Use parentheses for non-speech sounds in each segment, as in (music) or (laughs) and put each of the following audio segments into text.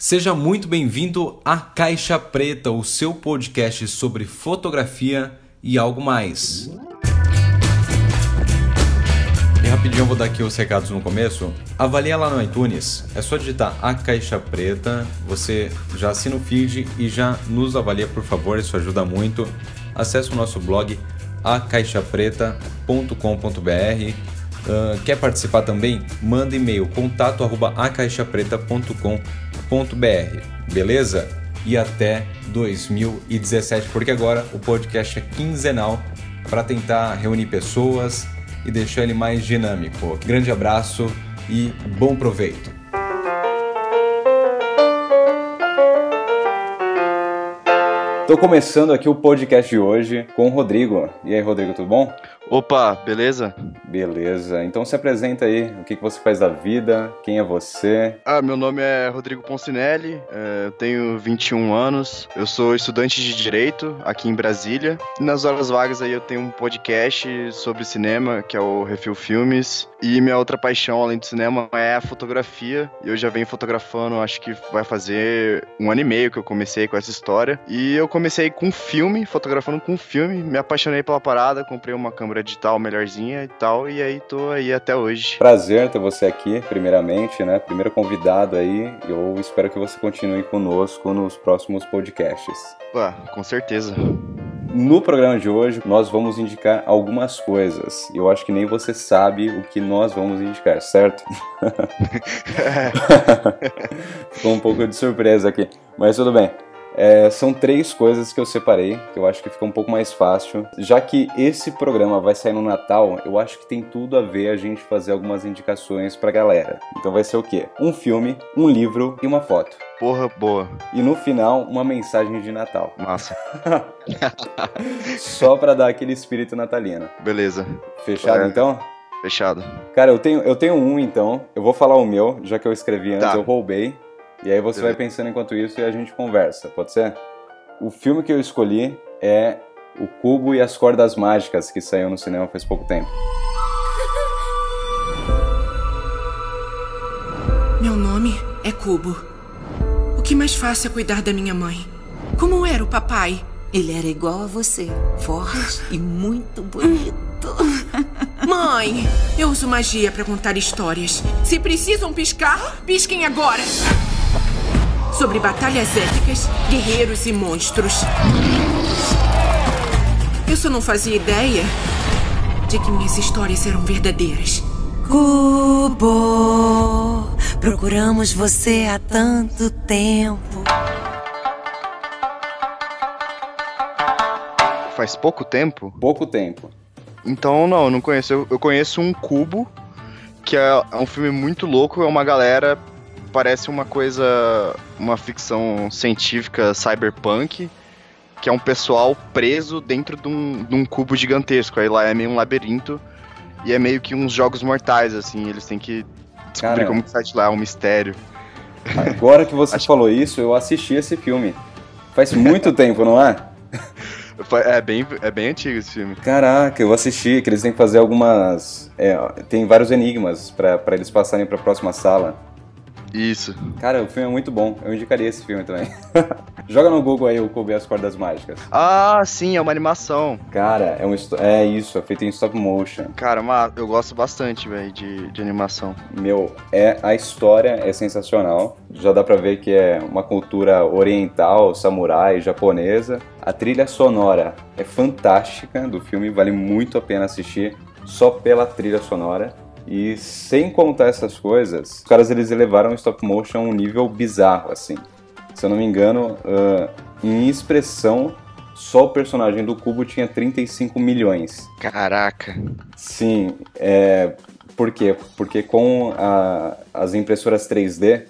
Seja muito bem-vindo à Caixa Preta, o seu podcast sobre fotografia e algo mais. E rapidinho eu vou dar aqui os recados no começo. Avalie lá no iTunes, é só digitar a Caixa Preta, você já assina o feed e já nos avalia por favor, isso ajuda muito. Acesse o nosso blog acaixapreta.com.br Uh, quer participar também? Manda e-mail contato acaixapreta.com.br, beleza? E até 2017, porque agora o podcast é quinzenal para tentar reunir pessoas e deixar ele mais dinâmico. Grande abraço e bom proveito! Estou começando aqui o podcast de hoje com o Rodrigo. E aí, Rodrigo, tudo bom? Opa, beleza? Beleza. Então se apresenta aí, o que, que você faz da vida, quem é você? Ah, meu nome é Rodrigo Poncinelli, é, eu tenho 21 anos, eu sou estudante de Direito aqui em Brasília. Nas horas vagas aí eu tenho um podcast sobre cinema, que é o Refil Filmes. E minha outra paixão, além do cinema, é a fotografia. Eu já venho fotografando, acho que vai fazer um ano e meio que eu comecei com essa história. E eu comecei com filme, fotografando com filme, me apaixonei pela parada, comprei uma câmera digital melhorzinha e tal, e aí tô aí até hoje. Prazer ter você aqui, primeiramente, né? Primeiro convidado aí, eu espero que você continue conosco nos próximos podcasts. Ué, com certeza. No programa de hoje, nós vamos indicar algumas coisas. Eu acho que nem você sabe o que nós vamos indicar, certo? (laughs) (laughs) Ficou um pouco de surpresa aqui, mas tudo bem. É, são três coisas que eu separei, que eu acho que fica um pouco mais fácil. Já que esse programa vai sair no Natal, eu acho que tem tudo a ver a gente fazer algumas indicações pra galera. Então vai ser o quê? Um filme, um livro e uma foto. Porra, boa. E no final, uma mensagem de Natal. Massa. (laughs) Só pra dar aquele espírito natalino. Beleza. Fechado é. então? Fechado. Cara, eu tenho, eu tenho um então. Eu vou falar o meu, já que eu escrevi antes, tá. eu roubei. E aí você vai pensando enquanto isso e a gente conversa, pode ser? O filme que eu escolhi é O Cubo e as Cordas Mágicas, que saiu no cinema faz pouco tempo. (laughs) Meu nome é Cubo. O que mais faço é cuidar da minha mãe. Como era o papai? Ele era igual a você, forte (laughs) e muito bonito. (laughs) Mãe, eu uso magia para contar histórias. Se precisam piscar, pisquem agora sobre batalhas épicas, guerreiros e monstros. Eu só não fazia ideia de que minhas histórias eram verdadeiras. Cubo, procuramos você há tanto tempo. Faz pouco tempo? Pouco tempo. Então, não, eu não conheço. Eu, eu conheço um Cubo, que é, é um filme muito louco. É uma galera parece uma coisa, uma ficção científica cyberpunk, que é um pessoal preso dentro de um, de um cubo gigantesco. Aí lá é meio um labirinto e é meio que uns jogos mortais, assim. Eles têm que descobrir Cara, como que sai de lá, é um mistério. Agora que você (laughs) Acho... falou isso, eu assisti esse filme. Faz muito (laughs) tempo, não é? É bem, é bem antigo esse filme. Caraca, eu assisti, que eles têm que fazer algumas. É, tem vários enigmas para eles passarem para a próxima sala. Isso. Cara, o filme é muito bom. Eu indicaria esse filme também. (laughs) Joga no Google aí o Kobe as Cordas Mágicas. Ah, sim, é uma animação. Cara, é, um é isso, é feito em stop motion. Cara, uma, eu gosto bastante, velho, de, de animação. Meu, é a história é sensacional. Já dá pra ver que é uma cultura oriental, samurai, japonesa. A trilha sonora é fantástica do filme, vale muito a pena assistir só pela trilha sonora. E sem contar essas coisas, os caras eles elevaram o stop motion a um nível bizarro, assim. Se eu não me engano, uh, em expressão, só o personagem do Cubo tinha 35 milhões. Caraca! Sim, é... por quê? Porque com a, as impressoras 3D,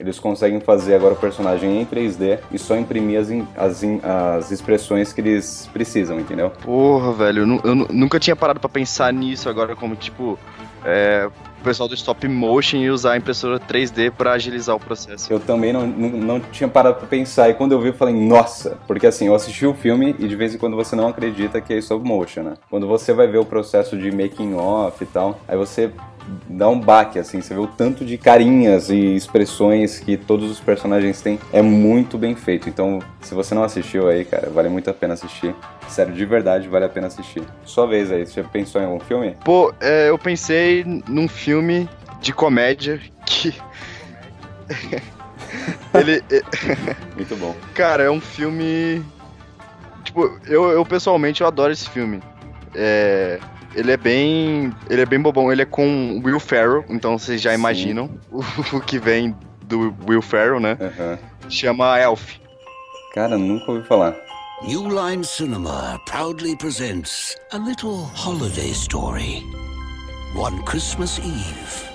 eles conseguem fazer agora o personagem em 3D e só imprimir as, as, as expressões que eles precisam, entendeu? Porra, velho, eu, eu nunca tinha parado para pensar nisso agora, como tipo, é, o pessoal do stop motion e usar a impressora 3D para agilizar o processo. Eu também não, não, não, tinha parado pra pensar, e quando eu vi eu falei, nossa, porque assim, eu assisti o filme e de vez em quando você não acredita que é stop motion, né? Quando você vai ver o processo de making off e tal, aí você dá um baque, assim, você vê o tanto de carinhas e expressões que todos os personagens têm, é muito bem feito. Então, se você não assistiu aí, cara, vale muito a pena assistir. Sério, de verdade, vale a pena assistir. Sua vez aí, você pensou em algum filme? Pô, é, eu pensei num filme de comédia que. (laughs) Ele. (laughs) muito bom. Cara, é um filme. Tipo, eu, eu pessoalmente eu adoro esse filme. É, ele é bem. Ele é bem bobão. Ele é com Will Ferrell, então vocês já Sim. imaginam o, o que vem do Will Ferrell, né? Aham. Chama Elf. Cara, nunca ouvi falar. New Line Cinema proudly presents a little holiday story. One Christmas Eve,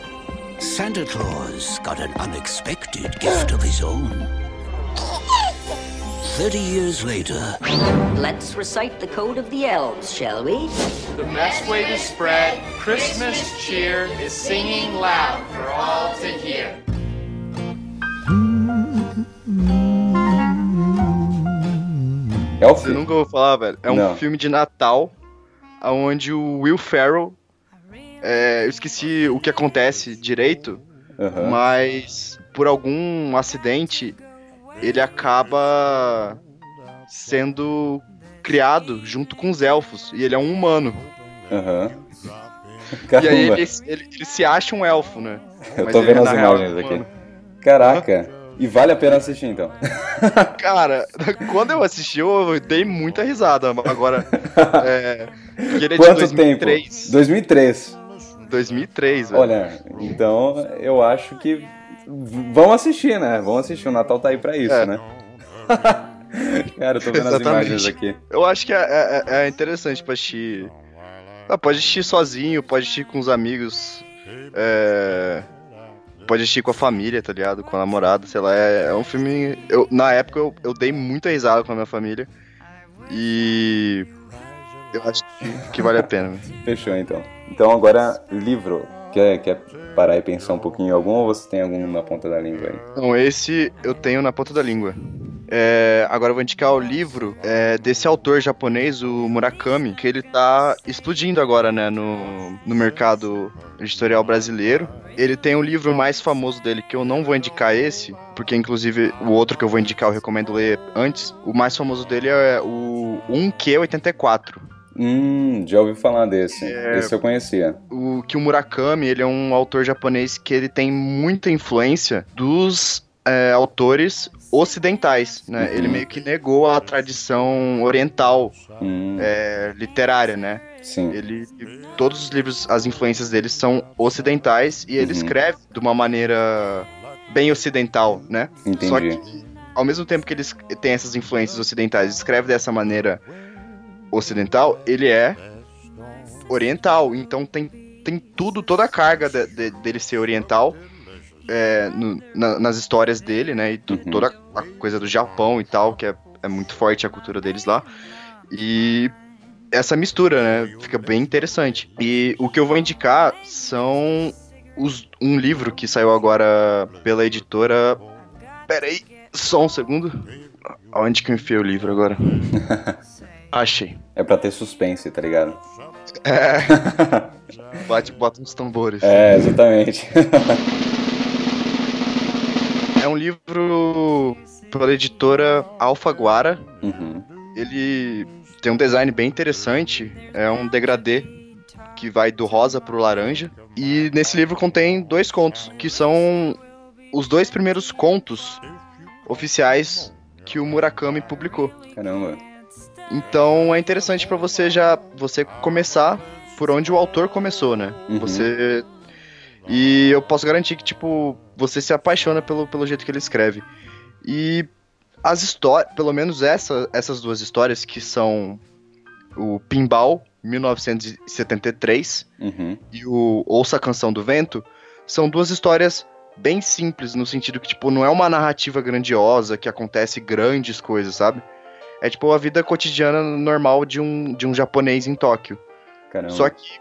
Santa Claus got an unexpected gift of his own. Thirty years later, Let's recite the code of the elves, shall we? The best way to spread Christmas cheer is singing loud for all to hear. Elf? Você nunca ouviu falar, velho? É um Não. filme de Natal onde o Will Ferrell. é, eu esqueci o que acontece direito, Aham. mas por algum acidente ele acaba sendo criado junto com os elfos e ele é um humano. Aham. (laughs) E aí ele, ele- ele se acha um elfo, né? eu mas tô vendo as imagens é aqui. humano. Caraca, e vale a pena assistir então. (laughs) Cara, quando eu assisti, eu dei muita risada. Agora, (laughs) é, ele é Quanto de tempo? 2003. 2003. 2003, velho. Olha, então eu acho que vão assistir, né? Vão assistir. O Natal tá aí pra isso, É. né? (laughs) Cara, eu tô vendo as Exatamente. imagens aqui. Eu acho que é, é- é interessante pra assistir. Ah, pode assistir sozinho, pode assistir com os amigos. é, Pode assistir com a família, tá ligado? Com a namorada, sei lá. É, é um filme. Eu, na época eu, eu dei muita risada com a minha família. E. Eu acho que, que vale a pena. Fechou então. Então agora, livro. Quer, quer parar e pensar um pouquinho em algum ou você tem algum na ponta da língua aí? Então, esse eu tenho na ponta da língua. É, agora eu vou indicar o livro é, desse autor japonês, o Murakami, que ele tá explodindo agora, né, no, no mercado editorial brasileiro. Ele tem um livro mais famoso dele, que eu não vou indicar esse, porque inclusive o outro que eu vou indicar eu recomendo ler antes. O mais famoso dele é o 1Q84. Hum, já ouvi falar desse. É. Esse eu conhecia. o que o Murakami ele é um autor japonês que ele tem muita influência dos é, autores ocidentais, né? Uhum. Ele meio que negou a tradição oriental Hum, é, literária, né? sim. Ele todos os livros, as influências dele são ocidentais e ele Uhum. escreve de uma maneira bem ocidental, né? Entendi. Só que ao mesmo tempo que ele tem essas influências ocidentais, escreve dessa maneira ocidental, ele é oriental. Então tem, tem tudo, toda a carga de- de- dele ser oriental é, no- na- nas histórias dele, né? E tu- Uhum. toda a coisa do Japão e tal, que é, é muito forte a cultura deles lá. E essa mistura, né? Fica bem interessante. E o que eu vou indicar são os- um livro que saiu agora pela editora. Pera aí, só um segundo. Onde que eu enfiei o livro agora? (laughs) Achei. É pra ter suspense, tá ligado? (laughs) Bate, bota uns tambores. É, exatamente. (laughs) É um livro pela editora Alfaguara. Uhum. Ele tem um design bem interessante. É um degradê que vai do rosa pro laranja. E nesse livro contém dois contos, que são os dois primeiros contos oficiais que o Murakami publicou. Caramba. Então é interessante pra você já você começar por onde o autor começou, né? Uhum. Você e eu posso garantir que tipo você se apaixona pelo, pelo jeito que ele escreve. E as histórias, pelo menos essa, essas duas histórias que são o Pinball 1973 Uhum. e o Ouça a Canção do Vento, são duas histórias bem simples, no sentido que, tipo, não é uma narrativa grandiosa que acontece grandes coisas, sabe? É tipo a vida cotidiana normal de um, de um japonês em Tóquio. Caramba. Só que,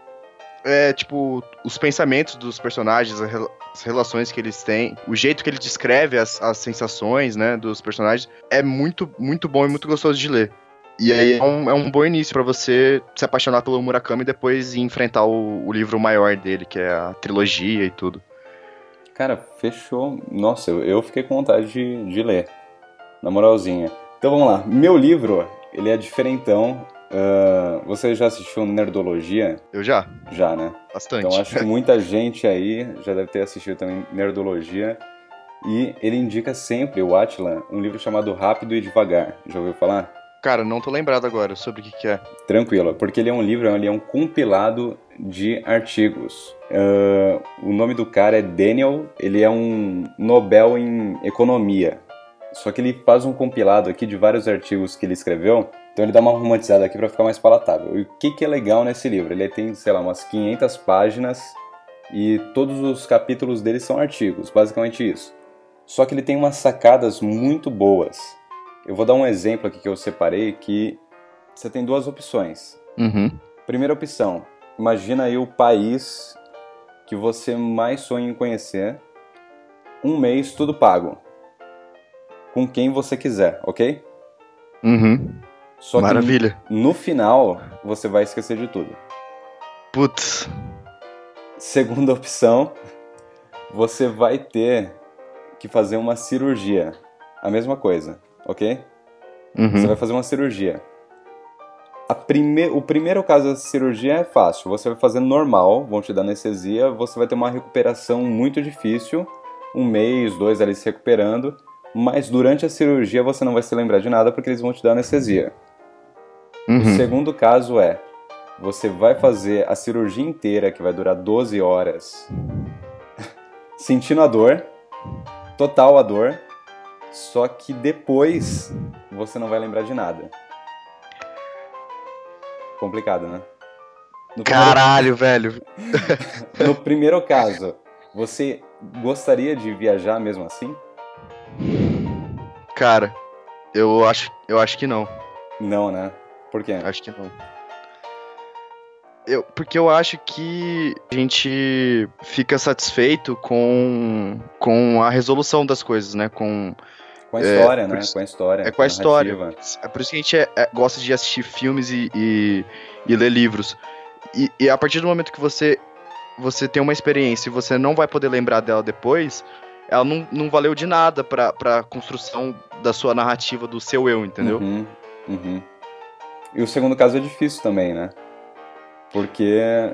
é, tipo, os pensamentos dos personagens, as relações que eles têm, o jeito que ele descreve as, as sensações, né, dos personagens, é muito, muito bom e muito gostoso de ler. E aí é um, é um bom início pra você se apaixonar pelo Murakami e depois enfrentar o, o livro maior dele, que é a trilogia e tudo. Cara, fechou. Nossa, eu, eu fiquei com vontade de, de ler. Na moralzinha. Então vamos lá. Meu livro, ele é diferentão. Ah, você já assistiu Nerdologia? Eu já, Já, né? bastante. Então acho que (laughs) muita gente aí já deve ter assistido também Nerdologia. E ele indica sempre, o Atila, um livro chamado Rápido e Devagar. Já ouviu falar? Cara, não tô lembrado agora sobre o que, que é. Tranquilo, porque ele é um livro, ele é um compilado de artigos. Ah, o nome do cara é Daniel, ele é um Nobel em Economia. Só que ele faz um compilado aqui de vários artigos que ele escreveu, então ele dá uma romantizada aqui para ficar mais palatável. E o que, que é legal nesse livro? Ele tem, sei lá, umas 500 páginas e todos os capítulos dele são artigos, basicamente isso. Só que ele tem umas sacadas muito boas. Eu vou dar um exemplo aqui que eu separei que você tem duas opções. Uhum. Primeira opção, imagina aí o país que você mais sonha em conhecer. Um mês, tudo pago. Com quem você quiser, ok? Uhum. Só Maravilha. que no final, você vai esquecer de tudo. Putz. Segunda opção, você vai ter que fazer uma cirurgia. A mesma coisa, ok? Uhum. Você vai fazer uma cirurgia. Prime... O primeiro caso da cirurgia é fácil. Você vai fazer normal, vão te dar anestesia, você vai ter uma recuperação muito difícil, um mês, dois ali se recuperando, mas durante a cirurgia você não vai se lembrar de nada porque eles vão te dar anestesia. O Uhum. segundo caso é, você vai fazer a cirurgia inteira, que vai durar 12 horas, (laughs) sentindo a dor, total a dor, só que depois você não vai lembrar de nada. Complicado, né? No primeiro- Caralho, velho. (laughs) no primeiro caso, você gostaria de viajar mesmo assim? Cara, eu acho, eu acho que não. Não, né? Por quê? Acho que não. Eu, porque eu acho que a gente fica satisfeito com, com a resolução das coisas, né? Com, Com a É, história, por né? isso- Com a história. é com a história. narrativa. É por isso que a gente é- é- gosta de assistir filmes e, e, e ler livros. E, e a partir do momento que você, você tem uma experiência e você não vai poder lembrar dela depois, ela não, não valeu de nada pra, pra construção da sua narrativa, do seu eu, entendeu? Uhum, uhum. E o segundo caso é difícil também, né? Porque,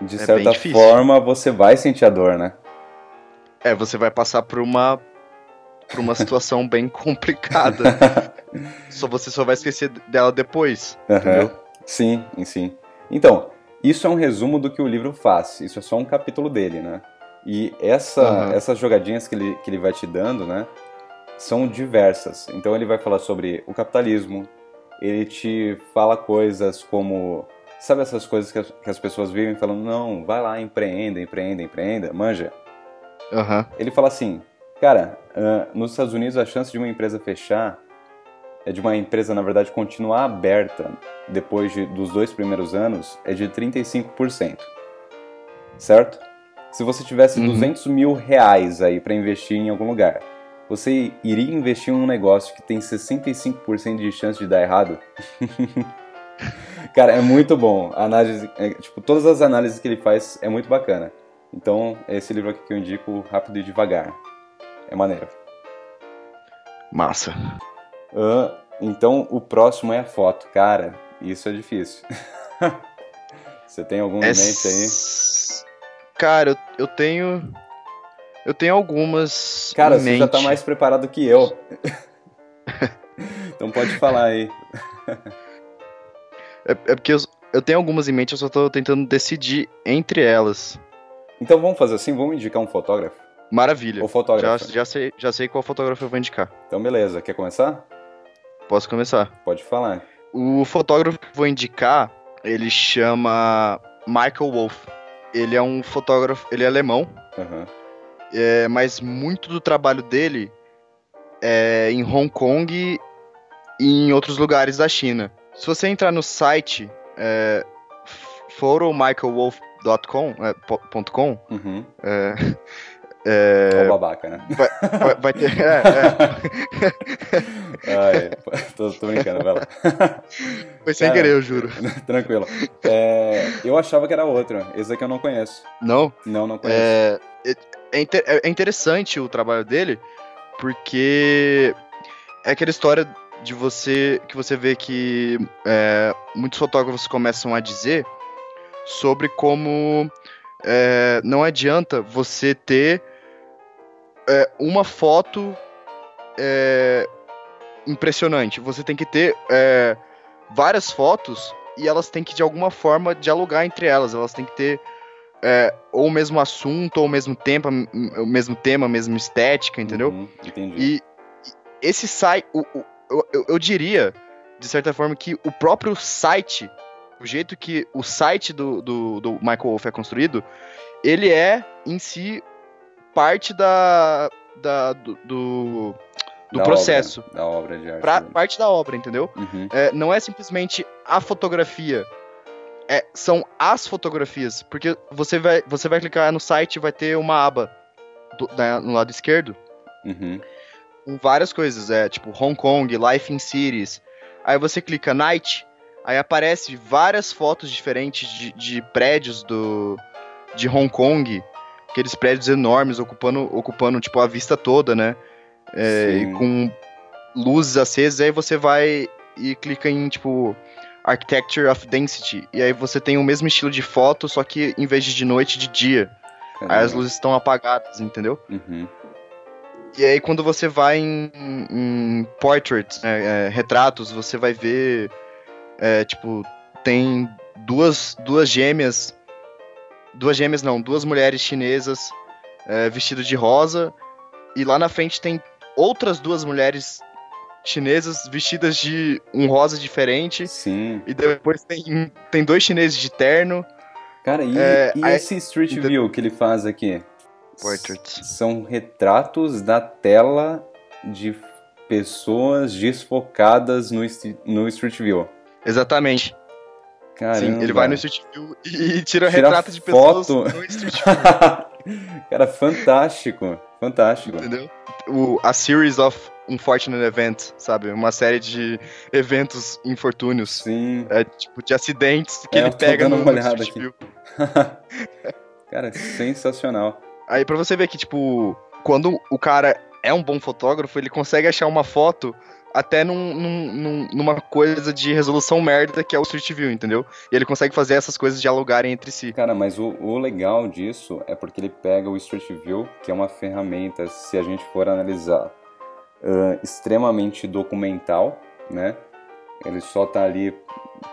de É certa forma, você vai sentir a dor, né? É, você vai passar por uma por uma situação (laughs) bem complicada. só você só vai esquecer dela depois, Aham. entendeu? Sim, sim. Então, isso é um resumo do que o livro faz. Isso é só um capítulo dele, né? E essa, Aham. essas jogadinhas que ele, que ele vai te dando, né? São diversas. Então ele vai falar sobre o capitalismo. Ele te fala coisas como... Sabe essas coisas que as, que as pessoas vivem falando, não, vai lá, empreenda, empreenda, empreenda, manja? Aham. Ele fala assim, cara, ah, nos Estados Unidos a chance de uma empresa fechar, é de uma empresa, na verdade, continuar aberta depois de- dos dois primeiros anos, é de 35%. Certo? Se você tivesse Uhum. 200 mil reais aí para investir em algum lugar, você iria investir em um negócio que tem 65% de chance de dar errado? (laughs) Cara, é muito bom. A análise, é, tipo, todas as análises que ele faz é muito bacana. Então, é esse livro aqui que eu indico, Rápido e Devagar. É maneiro. Massa. Ah, então, o próximo é a foto. Cara, isso é difícil. (laughs) Você tem algum em mente aí? Cara, eu, eu tenho. Eu tenho algumas. Cara, você já tá mente. mais preparado que eu. (laughs) então pode falar aí. É, é porque eu, eu tenho algumas em mente, eu só tô tentando decidir entre elas. Então vamos fazer assim, vamos indicar um fotógrafo? Maravilha. Já, fotógrafo. já, sei, já sei qual fotógrafo eu vou indicar. Então beleza, quer começar? Posso começar? Pode falar. O fotógrafo que eu vou indicar, ele chama Michael Wolff. Ele é um fotógrafo, ele é alemão, Aham. é, mas muito do trabalho dele é em Hong Kong e em outros lugares da China. Se você entrar no site é, photomichaelwolf.com, é, .com, Uhum. é, É o babaca, né? vai, vai ter. (laughs) é, é. Ah, é. (laughs) tô, tô brincando, vai lá. (laughs) Foi sem Cara, querer, eu juro. (laughs) Tranquilo. É, eu achava que era outro. Esse aqui eu não conheço. Não? Não, não conheço. É, é, inter- é interessante o trabalho dele, porque é aquela história de você que você vê que é, muitos fotógrafos começam a dizer sobre como é, não adianta você ter é, uma foto é, impressionante. Você tem que ter é, várias fotos e elas têm que de alguma forma dialogar entre elas. Elas têm que ter é, ou o mesmo assunto, ou o mesmo tempo, o mesmo tema, a mesma estética, entendeu? Uhum, entendi. E, e esse site, o- o- eu, eu, eu diria, de certa forma, que o próprio site, o jeito que o site do, do, do Michael Wolff é construído, ele é, em si, parte da, da, do, do, do Da processo. obra, da obra de arte. Pra, dele. parte da obra, entendeu? Uhum. É, não é simplesmente a fotografia. É, são as fotografias. Porque você vai, você vai clicar no site e vai ter uma aba do- da- no lado esquerdo Uhum. com várias coisas. É tipo Hong Kong, Life in Cities. Aí você clica Night, aí aparece várias fotos diferentes de, de prédios do de Hong Kong. Aqueles prédios enormes ocupando, ocupando tipo, a vista toda, né? É, e com luzes acesas, aí você vai e clica em, tipo, Architecture of Density. E aí você tem o mesmo estilo de foto, só que em vez de de noite, de dia. Aí as Caramba. luzes estão apagadas, entendeu? Uhum. E aí quando você vai em, em portraits, né, é, retratos, você vai ver, é, tipo, tem duas, duas gêmeas, duas gêmeas não, duas mulheres chinesas é, vestidas de rosa, e lá na frente tem outras duas mulheres chinesas vestidas de um rosa diferente, Sim. e depois tem, tem dois chineses de terno, Cara, e, É, e esse Street View que ele faz aqui? Portraits. S- São retratos da tela de pessoas desfocadas no, no Street View. Exatamente. Caramba. Sim, ele vai no Street View e tira, Tira retrato de pessoas foto. no Street View. (laughs) (laughs) Cara, fantástico. Fantástico. entendeu? O, a series of unfortunate events, sabe? Uma série de eventos infortúnios, Sim. é, tipo, de acidentes que É, ele pega no, olhada aqui. (laughs) Cara, sensacional. Aí pra você ver que, tipo, quando o cara é um bom fotógrafo, ele consegue achar uma foto até num, num- num- numa coisa de resolução merda que é o Street View, entendeu? E ele consegue fazer essas coisas dialogarem entre si. Cara, mas o, o legal disso é porque ele pega o Street View, que é uma ferramenta, se a gente for analisar, ah, extremamente documental, né? Ele só tá ali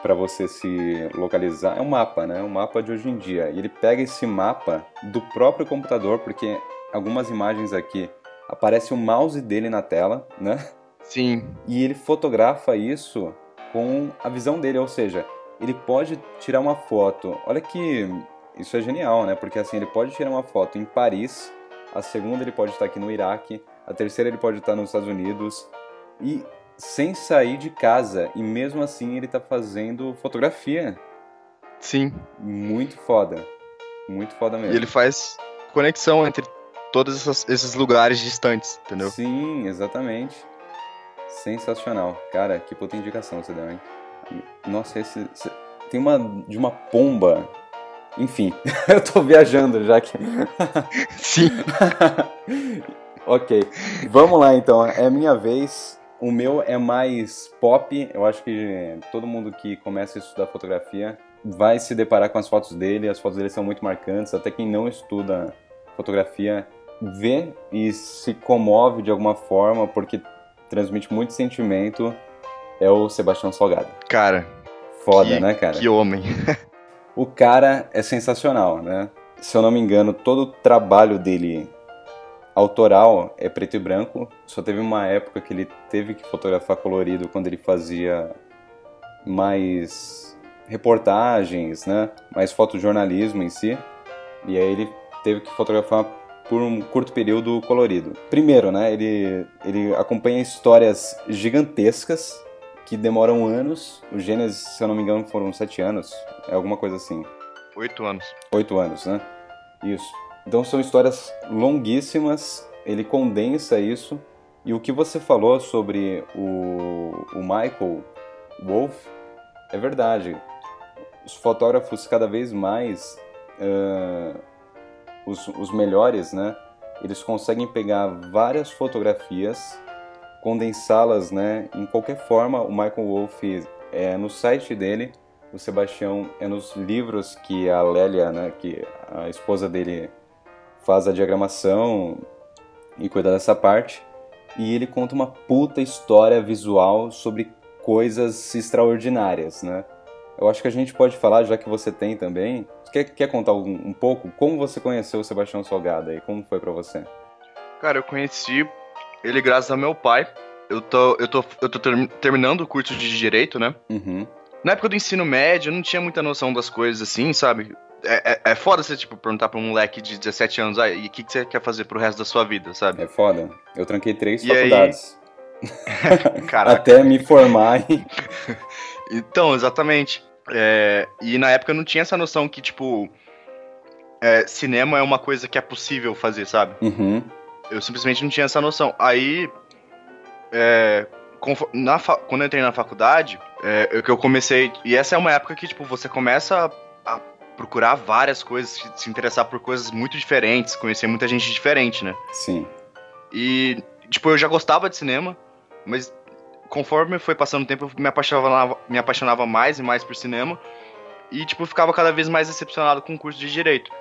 para você se localizar. É um mapa, né? Um mapa de hoje em dia. E ele pega esse mapa do próprio computador, porque algumas imagens aqui aparece o mouse dele na tela, né? Sim, e ele fotografa isso com a visão dele, ou seja, ele pode tirar uma foto. Olha que isso é genial, né? Porque assim, ele pode tirar uma foto em Paris, a segunda ele pode estar aqui no Iraque, a terceira ele pode estar nos Estados Unidos e sem sair de casa, e mesmo assim ele tá fazendo fotografia. sim. Muito foda. Muito foda mesmo. E ele faz conexão entre todos esses lugares distantes, entendeu? Sim, exatamente. Sensacional. Cara, que puta indicação você deu, hein? Nossa, esse. esse- Tem uma de uma pomba. Enfim, (laughs) eu tô viajando já que. (laughs) Sim. (laughs) ok, vamos lá então. É minha vez. O meu é mais pop. Eu acho que todo mundo que começa a estudar fotografia vai se deparar com as fotos dele. As fotos dele são muito marcantes. Até quem não estuda fotografia vê e se comove de alguma forma porque transmite muito sentimento. É o Sebastião Salgado. Cara, Foda, que, né, cara? que homem. (laughs) O cara é sensacional, né? Se eu não me engano, todo o trabalho dele autoral é preto e branco. Só teve uma época que ele teve que fotografar colorido quando ele fazia mais reportagens, né? Mais fotojornalismo em si. E aí ele teve que fotografar por um curto período colorido. Primeiro, né? Ele, ele acompanha histórias gigantescas que demoram anos. O Gênesis, se eu não me engano, foram sete anos. É alguma coisa assim. Oito anos. Oito anos, né? Isso. Então são histórias longuíssimas, ele condensa isso E o que você falou sobre o, o Michael Wolff é verdade. Os fotógrafos cada vez mais, uh, os, os melhores, né? Eles conseguem pegar várias fotografias, condensá-las, né? Em qualquer forma, o Michael Wolff é no site dele, o Sebastião é nos livros que a Lélia, né? Que a esposa dele faz a diagramação e cuida dessa parte. E ele conta uma puta história visual sobre coisas extraordinárias, né? Eu acho que a gente pode falar, já que você tem também. Quer, quer contar um, um pouco como você conheceu o Sebastião Salgado e como foi para você? Cara, eu conheci ele graças ao meu pai. Eu tô, eu tô, eu tô terminando o curso de Direito, né? Uhum. Na época do ensino médio, eu não tinha muita noção das coisas assim, sabe? É, é, é foda você, tipo, perguntar pra um moleque de 17 anos, ah, e o que, que você quer fazer pro resto da sua vida, sabe? É foda. Eu tranquei três e faculdades. (laughs) Aí... Até me formar e... Então, exatamente. É... E na época eu não tinha essa noção que, tipo, é, cinema é uma coisa que é possível fazer, sabe? Uhum. Eu simplesmente não tinha essa noção. Aí, é, na quando eu entrei na faculdade, é, eu, eu comecei. E essa é uma época que, tipo, você começa a, a procurar várias coisas, se interessar por coisas muito diferentes, conhecer muita gente diferente, né? Sim. E, tipo, eu já gostava de cinema, mas conforme foi passando o tempo, eu me apaixonava, me apaixonava mais e mais por cinema. E, tipo, ficava cada vez mais decepcionado com o curso de Direito.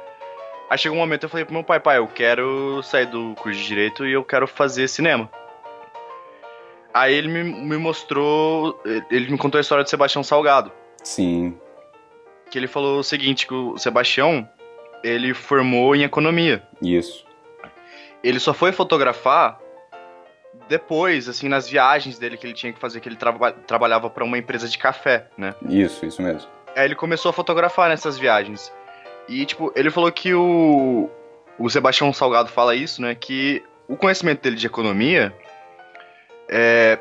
Aí chegou um momento eu falei pro meu pai, pai, eu quero sair do curso de Direito e eu quero fazer cinema. Aí ele me, me mostrou, ele me contou a história do Sebastião Salgado. Sim. Que ele falou o seguinte, que o Sebastião, ele formou em economia. Isso. Ele só foi fotografar depois, assim, nas viagens dele que ele tinha que fazer, que ele traba trabalhava para uma empresa de café, né? Isso, isso mesmo. Aí ele começou a fotografar nessas viagens. E, tipo, ele falou que o, o Sebastião Salgado fala isso, né? Que o conhecimento dele de economia é,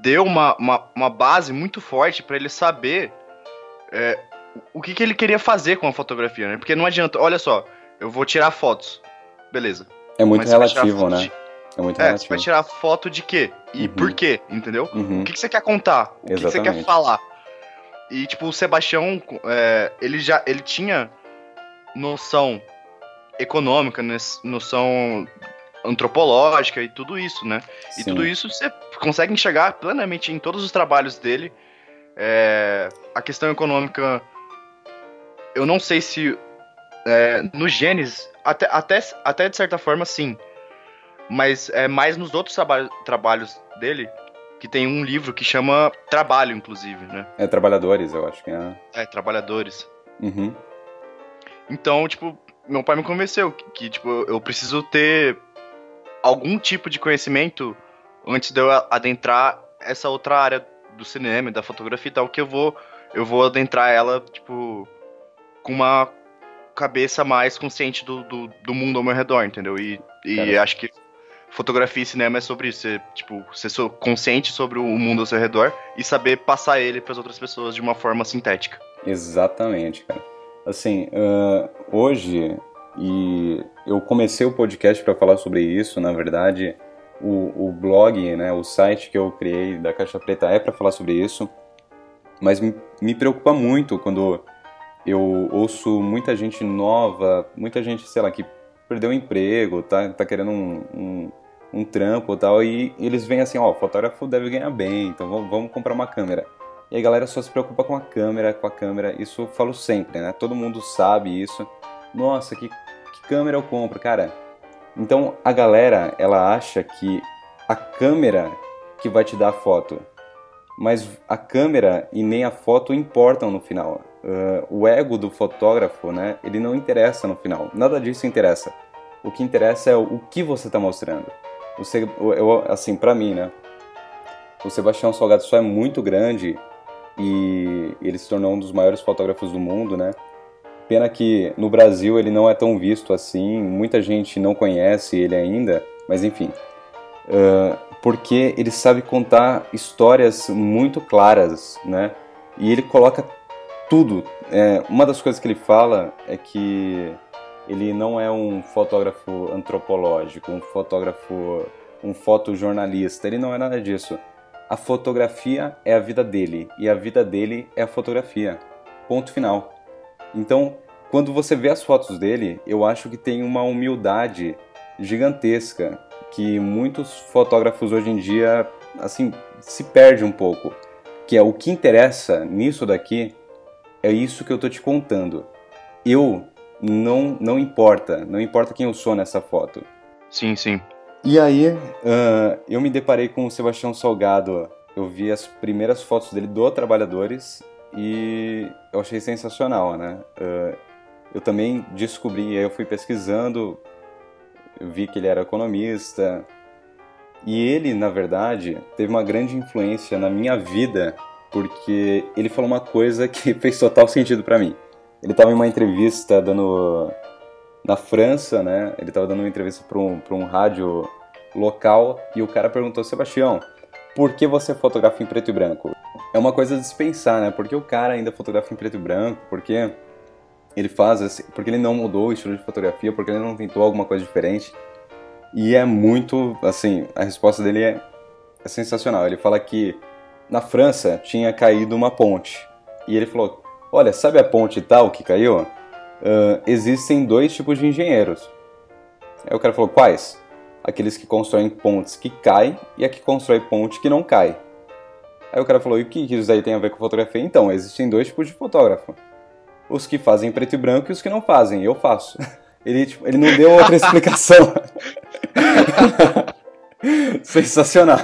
deu uma, uma, uma, base muito forte para ele saber é, o que, que ele queria fazer com a fotografia, né? Porque não adianta, olha só, eu vou tirar fotos, beleza. É muito relativo, né? De, é muito é, relativo. Você vai tirar foto de quê? E uhum. por quê, entendeu? Uhum. O que, que você quer contar? O que, que, você quer falar? E, tipo, o Sebastião, é, ele já ele tinha noção econômica, noção antropológica e tudo isso, né? Sim. E tudo isso você consegue enxergar plenamente em todos os trabalhos dele. É, a questão econômica, eu não sei se é, no Gênesis, até, até, até de certa forma sim, mas é mais nos outros traba trabalhos dele, que tem um livro que chama Trabalho, inclusive, né? É Trabalhadores, eu acho que é. É, Trabalhadores. Uhum. Então, tipo, meu pai me convenceu que, que, tipo, eu preciso ter algum tipo de conhecimento antes de eu adentrar essa outra área do cinema, da fotografia e tal, que eu vou eu vou adentrar ela, tipo, com uma cabeça mais consciente do, do, do mundo ao meu redor, entendeu? E, e acho que fotografia e cinema é sobre isso, você, tipo, ser consciente sobre o mundo ao seu redor e saber passar ele para as outras pessoas de uma forma sintética. Exatamente, cara. Assim, uh, hoje e eu comecei o podcast para falar sobre isso, na verdade, o, o, blog, né, o site que eu criei da Caixa Preta é para falar sobre isso, mas me, me, preocupa muito quando eu ouço muita gente nova, muita gente, sei lá, que perdeu o emprego, tá, tá querendo um, um, um trampo tal, e eles vêm assim, ó, fotógrafo deve ganhar bem, então vamos, vamos comprar uma câmera. E a galera só se preocupa com a câmera, com a câmera, isso eu falo sempre, né? Todo mundo sabe isso. Nossa, que câmera eu compro, cara? Então a galera, ela acha que a câmera que vai te dar a foto, mas a câmera e nem a foto importam no final. Uh, o ego do fotógrafo, né? Ele não interessa no final. Nada disso interessa. O que interessa é o que você está mostrando. Você, eu, assim, para mim, né? O Sebastião Salgado só é muito grande e ele se tornou um dos maiores fotógrafos do mundo, né? Pena que no Brasil ele não é tão visto assim, muita gente não conhece ele ainda, mas enfim. Uh, porque ele sabe contar histórias muito claras, né? E ele coloca tudo. É, uma das coisas que ele fala é que ele não é um fotógrafo antropológico, um fotógrafo um fotojornalista, ele não é nada disso. A fotografia é a vida dele e a vida dele é a fotografia. Ponto final. Então, quando você vê as fotos dele, eu acho que tem uma humildade gigantesca que muitos fotógrafos hoje em dia assim se perde um pouco, que é o que interessa nisso daqui é isso que eu tô te contando. Eu não não importa, não importa quem eu sou nessa foto. Sim, sim. E aí, uh, eu me deparei com o Sebastião Salgado. Eu vi as primeiras fotos dele do Trabalhadores e eu achei sensacional, né? Uh, eu também descobri, aí eu fui pesquisando, eu vi que ele era economista. E ele, na verdade, teve uma grande influência na minha vida, porque ele falou uma coisa que (laughs) fez total sentido para mim. Ele estava em uma entrevista dando na França, né? Ele estava dando uma entrevista para um, um rádio local e o cara perguntou: Sebastião, por que você fotografa em preto e branco? É uma coisa de dispensar, né? Porque o cara ainda fotografa em preto e branco? Porque ele faz assim, porque ele não mudou o estilo de fotografia, porque ele não tentou alguma coisa diferente. E é muito, assim, a resposta dele é, é sensacional. Ele fala que na França tinha caído uma ponte. E ele falou: Olha, sabe a ponte tal que caiu? Uh, existem dois tipos de engenheiros. Aí o cara falou: Quais? Aqueles que constroem pontes que caem e a que constrói ponte que não cai. Aí o cara falou: E o que isso aí tem a ver com fotografia? Então, existem dois tipos de fotógrafo os que fazem preto e branco e os que não fazem. Eu faço. (laughs) Ele, tipo, ele não deu outra explicação. (laughs) Sensacional.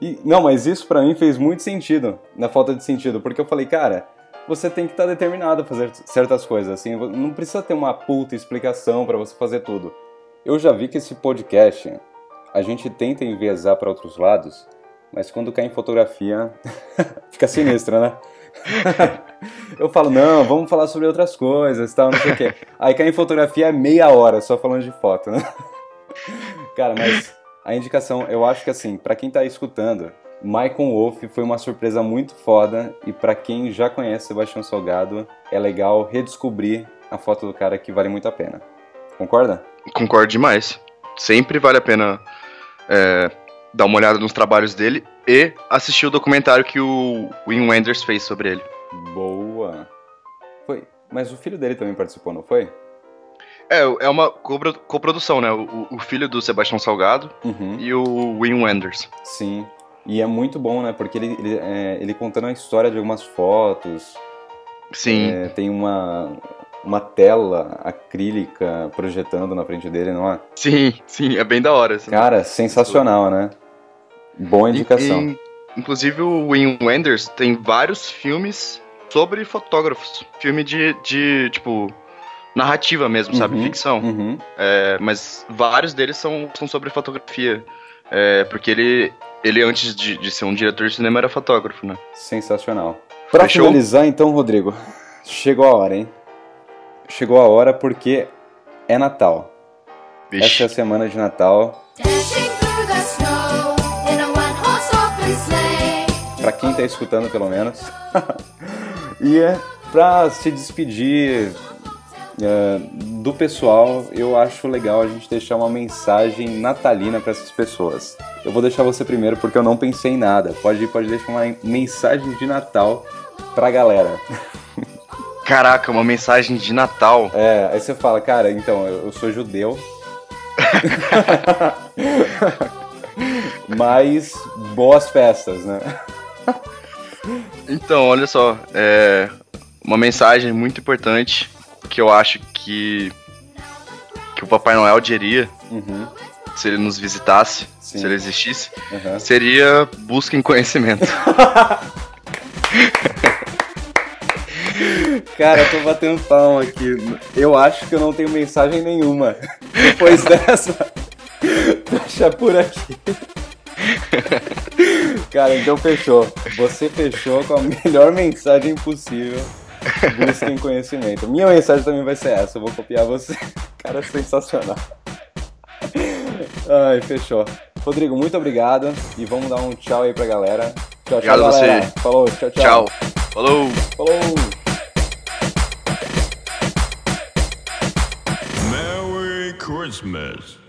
E, não, mas isso para mim fez muito sentido, na falta de sentido, porque eu falei, cara, você tem que estar tá determinado a fazer certas coisas, assim, não precisa ter uma puta explicação para você fazer tudo. Eu já vi que esse podcast a gente tenta enviesar para outros lados, mas quando cai em fotografia, (laughs) fica sinistro, né? (laughs) eu falo, não, vamos falar sobre outras coisas, tal, não sei o quê. Aí cai em fotografia é meia hora só falando de foto, né? (laughs) Cara, mas a indicação, eu acho que assim, para quem tá escutando, Michael Wolf foi uma surpresa muito foda e para quem já conhece Sebastião Salgado, é legal redescobrir a foto do cara que vale muito a pena. Concorda? Concordo demais. Sempre vale a pena é, dar uma olhada nos trabalhos dele e assistir o documentário que o Wim Wenders fez sobre ele. Boa. Foi. Mas o filho dele também participou, não foi? É, é uma coprodução, né? O, o, filho do Sebastião Salgado uhum. e o Wim Wenders. Sim. E é muito bom, né? Porque ele, ele, é, ele contando a história de algumas fotos. Sim. É, tem uma, uma tela acrílica projetando na frente dele, não é? Sim, sim, é bem da hora. Cara, sensacional, né? Boa indicação. E, inclusive o Wim Wenders tem vários filmes sobre fotógrafos. Filme de, de tipo, narrativa mesmo, sabe? Uhum, Ficção. Uhum. É, mas vários deles são, são sobre fotografia. É, porque ele, ele antes de, de ser um diretor de cinema, era fotógrafo, né? Sensacional. Pra Fechou? finalizar, então, Rodrigo, chegou a hora, hein? Chegou a hora porque é Natal. Vixe. Essa é a semana de Natal. Pra quem tá escutando, pelo menos. (laughs) e é pra se despedir uh, do pessoal, eu acho legal a gente deixar uma mensagem natalina para essas pessoas. Eu vou deixar você primeiro porque eu não pensei em nada. Pode, pode deixar uma mensagem de Natal pra galera. (laughs) Caraca, uma mensagem de Natal. É, aí você fala, cara, então, eu, eu sou judeu. (laughs) Mas boas festas, né? Então, olha só, é uma mensagem muito importante que eu acho que que o Papai Noel diria uhum. se ele nos visitasse, Sim. se ele existisse, uhum. seria busquem conhecimento. (laughs) Cara, eu tô batendo palma aqui. Eu acho que eu não tenho mensagem nenhuma. Depois (laughs) dessa, deixa por aqui. Cara, então fechou. Você fechou com a melhor mensagem possível. Busquem conhecimento. Minha mensagem também vai ser essa. Eu vou copiar você. (laughs) Cara, sensacional. Ai, fechou. Rodrigo, muito obrigado. E vamos dar um tchau aí pra galera. Tchau, tchau, obrigado galera. Você. Falou, tchau, tchau. Tchau. Falou. Falou. Merry Christmas.